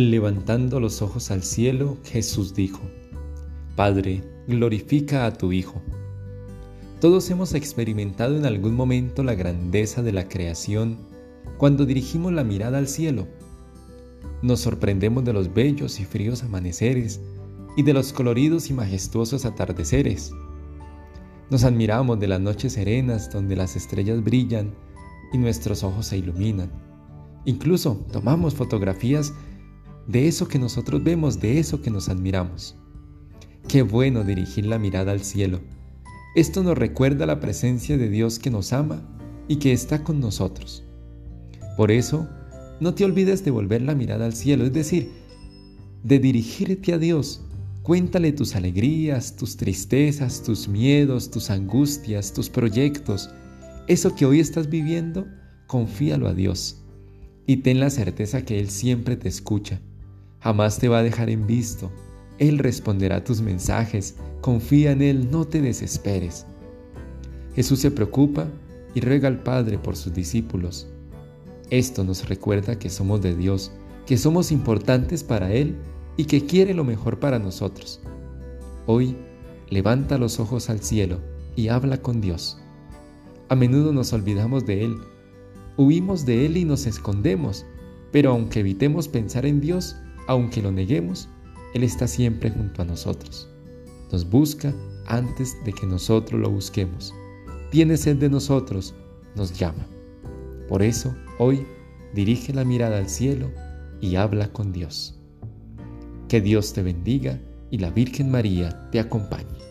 Levantando los ojos al cielo, Jesús dijo, Padre, glorifica a tu Hijo. Todos hemos experimentado en algún momento la grandeza de la creación cuando dirigimos la mirada al cielo. Nos sorprendemos de los bellos y fríos amaneceres y de los coloridos y majestuosos atardeceres. Nos admiramos de las noches serenas donde las estrellas brillan y nuestros ojos se iluminan. Incluso tomamos fotografías de eso que nosotros vemos, de eso que nos admiramos. Qué bueno dirigir la mirada al cielo. Esto nos recuerda la presencia de Dios que nos ama y que está con nosotros. Por eso, no te olvides de volver la mirada al cielo, es decir, de dirigirte a Dios. Cuéntale tus alegrías, tus tristezas, tus miedos, tus angustias, tus proyectos. Eso que hoy estás viviendo, confíalo a Dios y ten la certeza que Él siempre te escucha Jamás te va a dejar en visto. Él responderá tus mensajes. Confía en Él, no te desesperes. Jesús se preocupa y ruega al Padre por sus discípulos. Esto nos recuerda que somos de Dios, que somos importantes para Él y que quiere lo mejor para nosotros. Hoy, levanta los ojos al cielo y habla con Dios. A menudo nos olvidamos de Él, huimos de Él y nos escondemos, pero aunque evitemos pensar en Dios, aunque lo neguemos, Él está siempre junto a nosotros. Nos busca antes de que nosotros lo busquemos. Tiene sed de nosotros, nos llama. Por eso, hoy, dirige la mirada al cielo y habla con Dios. Que Dios te bendiga y la Virgen María te acompañe.